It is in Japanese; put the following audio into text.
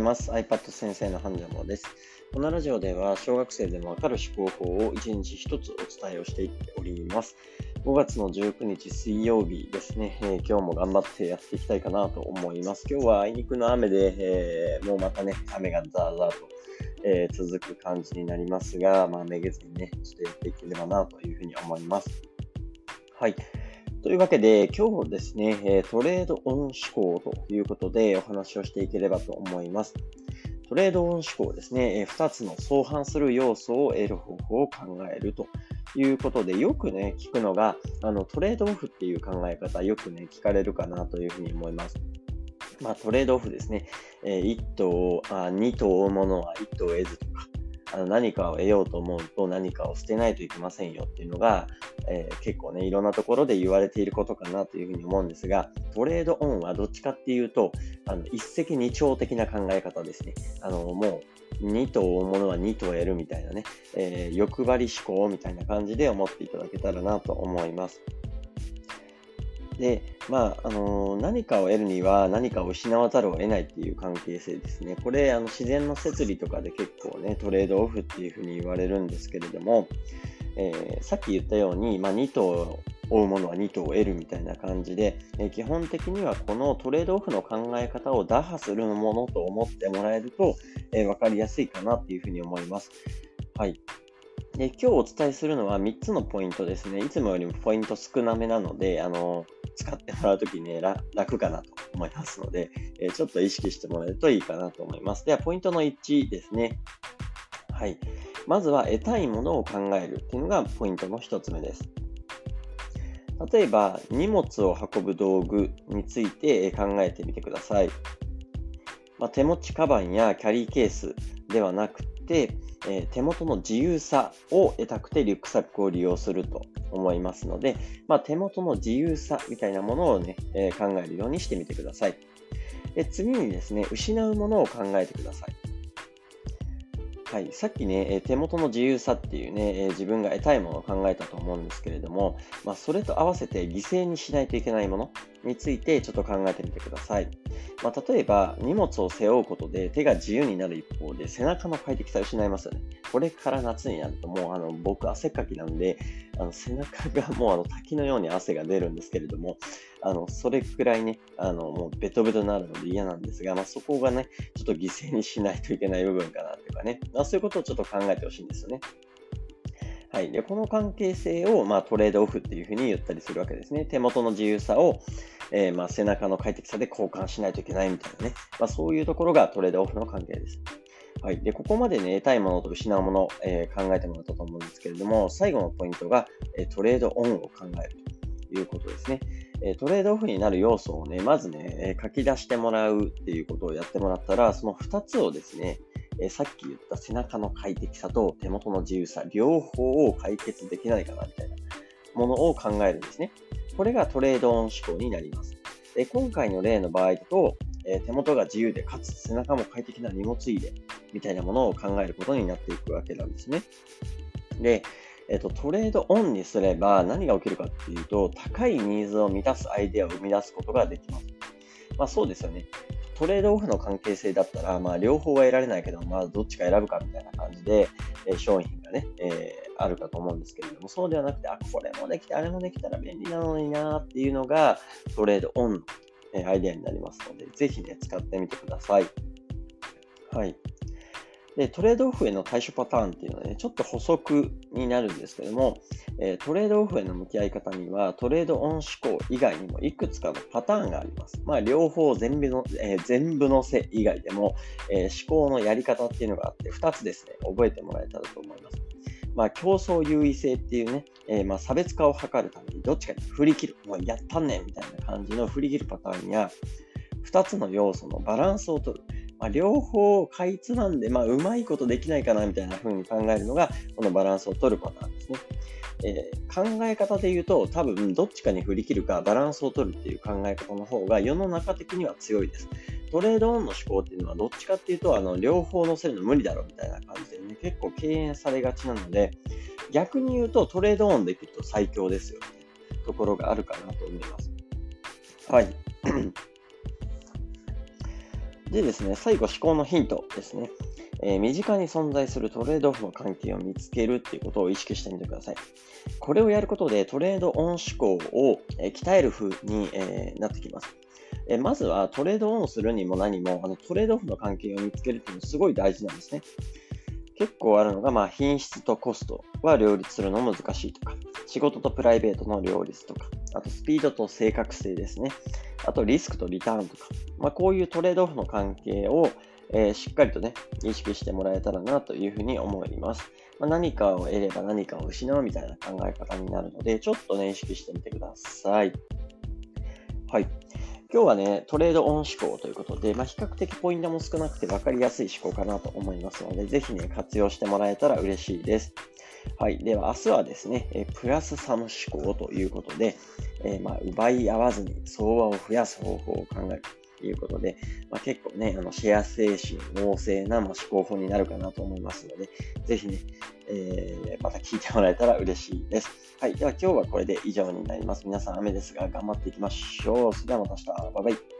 ます。iPad 先生のハンジャモです。このラジオでは小学生でもわかる思考法を1日1つお伝えをしていっております。5月の19日水曜日ですね、えー、今日も頑張ってやっていきたいかなと思います。今日はあいにくの雨で、えー、もうまたね、雨がザーザーと、えー、続く感じになりますが、まあ、めげずにね、ちょっとやっていければなというふうに思います。はい。というわけで、今日もですね、トレードオン思考ということでお話をしていければと思います。トレードオン思考ですね、2つの相反する要素を得る方法を考えるということで、よくね、聞くのが、あのトレードオフっていう考え方、よくね、聞かれるかなというふうに思います。まあ、トレードオフですね、1頭、あ2頭追うものは1頭得ずとか、あの何かを得ようと思うと何かを捨てないといけませんよっていうのが、えー、結構ね、いろんなところで言われていることかなというふうに思うんですが、トレードオンはどっちかっていうと、あの一石二鳥的な考え方ですね。あの、もう、2頭追うものは2頭得るみたいなね、えー、欲張り思考みたいな感じで思っていただけたらなと思います。で、まあ、あの、何かを得るには何かを失わざるを得ないっていう関係性ですね。これ、あの自然の摂理とかで結構ね、トレードオフっていうふうに言われるんですけれども、えー、さっき言ったように、まあ、2頭追うものは2頭を得るみたいな感じで、えー、基本的にはこのトレードオフの考え方を打破するものと思ってもらえると、えー、分かりやすいかなっていうふうに思います。はい。で今日お伝えするのは3つのポイントですね。いつもよりもポイント少なめなので、あの使ってもらうときね、楽かなと思いますので、えー、ちょっと意識してもらえるといいかなと思います。では、ポイントの1ですね。はい。まずは得たいものを考えるっていうのがポイントの1つ目です。例えば、荷物を運ぶ道具について考えてみてください。まあ、手持ちカバンやキャリーケースではなくて、えー、手元の自由さを得たくてリュックサックを利用すると思いますので、まあ、手元の自由さみたいなものをね、えー、考えるようにしてみてください。で次にですね、失うものを考えてください。はい、さっきね、手元の自由さっていうね、自分が得たいものを考えたと思うんですけれども、まあ、それと合わせて犠牲にしないといけないものについてちょっと考えてみてください。まあ、例えば、荷物を背負うことで手が自由になる一方で、背中の快適さを失いますよね。これから夏になると、もうあの僕、汗っかきなんで、あの背中が もうあの滝のように汗が出るんですけれども、あのそれくらいね、あのもうベトベトになるので嫌なんですが、まあ、そこがね、ちょっと犠牲にしないといけない部分かなというかね、まあ、そういうことをちょっと考えてほしいんですよね。はい、でこの関係性を、まあ、トレードオフっていうふうに言ったりするわけですね。手元の自由さを、えー、まあ、背中の快適さで交換しないといけないみたいなね、まあ、そういうところがトレードオフの関係です。はい。で、ここまでね、得たいものと失うもの、えー、考えてもらったと思うんですけれども、最後のポイントが、えトレードオンを考えるということですね。えトレードオフになる要素をね、まずね、書き出してもらうっていうことをやってもらったら、その2つをですね、えさっき言った背中の快適さと手元の自由さ、両方を解決できないかなみたいなものを考えるんですね。これがトレードオン思考になります。で今回の例の場合だと、え手元が自由で、かつ背中も快適な荷物入れみたいなものを考えることになっていくわけなんですね。で、えっと、トレードオンにすれば何が起きるかっていうと、高いニーズを満たすアイデアを生み出すことができます。まあそうですよね。トレードオフの関係性だったら、まあ両方は得られないけど、まあどっちか選ぶかみたいな感じで、え、商品がね、えー、あるかと思うんですけれども、そうではなくて、あ、これもできて、あれもできたら便利なのになっていうのがトレードオンのえアイデアになりますので、ぜひね、使ってみてください。はい。で、トレードオフへの対処パターンっていうのはね、ちょっと補足になるんですけども、えトレードオフへの向き合い方には、トレードオン思考以外にもいくつかのパターンがあります。まあ、両方全部の、えー、全部のせ以外でも、えー、思考のやり方っていうのがあって、2つですね、覚えてもらえたらと思います。まあ、競争優位性っていうね、えー、まあ差別化を図るためにどっちかに振り切る、もうやったんねんみたいな感じの振り切るパターンや、2つの要素のバランスを取る。まあ、両方かいつなんで、まあ、うまいことできないかなみたいな風に考えるのが、このバランスを取るパターンですね。えー、考え方で言うと、多分どっちかに振り切るかバランスを取るっていう考え方の方が世の中的には強いです。トレードオンの思考っていうのはどっちかっていうと、あの両方乗せるの無理だろみたいな感じでね、結構敬遠されがちなので、逆に言うとトレードオンできると最強ですよね。ところがあるかなと思います。はい。でですね、最後、思考のヒントですね。えー、身近に存在するトレードオフの関係を見つけるっていうことを意識してみてください。これをやることでトレードオン思考を、えー、鍛える風に、えー、なってきます。えまずはトレードオンするにも何もあのトレードオフの関係を見つけるっていうのはすごい大事なんですね。結構あるのが、まあ、品質とコストは両立するの難しいとか、仕事とプライベートの両立とか、あとスピードと正確性ですね。あとリスクとリターンとか、まあ、こういうトレードオフの関係を、えー、しっかりとね、意識してもらえたらなというふうに思います。まあ、何かを得れば何かを失うみたいな考え方になるので、ちょっとね、意識してみてください。はい。今日はね、トレードオン思考ということで、まあ、比較的ポイントも少なくて分かりやすい思考かなと思いますので、ぜひね、活用してもらえたら嬉しいです。はい。では、明日はですね、えプラスサム思考ということで、えー、まあ、奪い合わずに相場を増やす方法を考えるということで、まあ、結構ね、あのシェア精神旺盛な、ま思考法になるかなと思いますので、ぜひね、えー、また聞いてもらえたら嬉しいです。はい。では今日はこれで以上になります。皆さん雨ですが頑張っていきましょう。それではまた明日。バイバイ。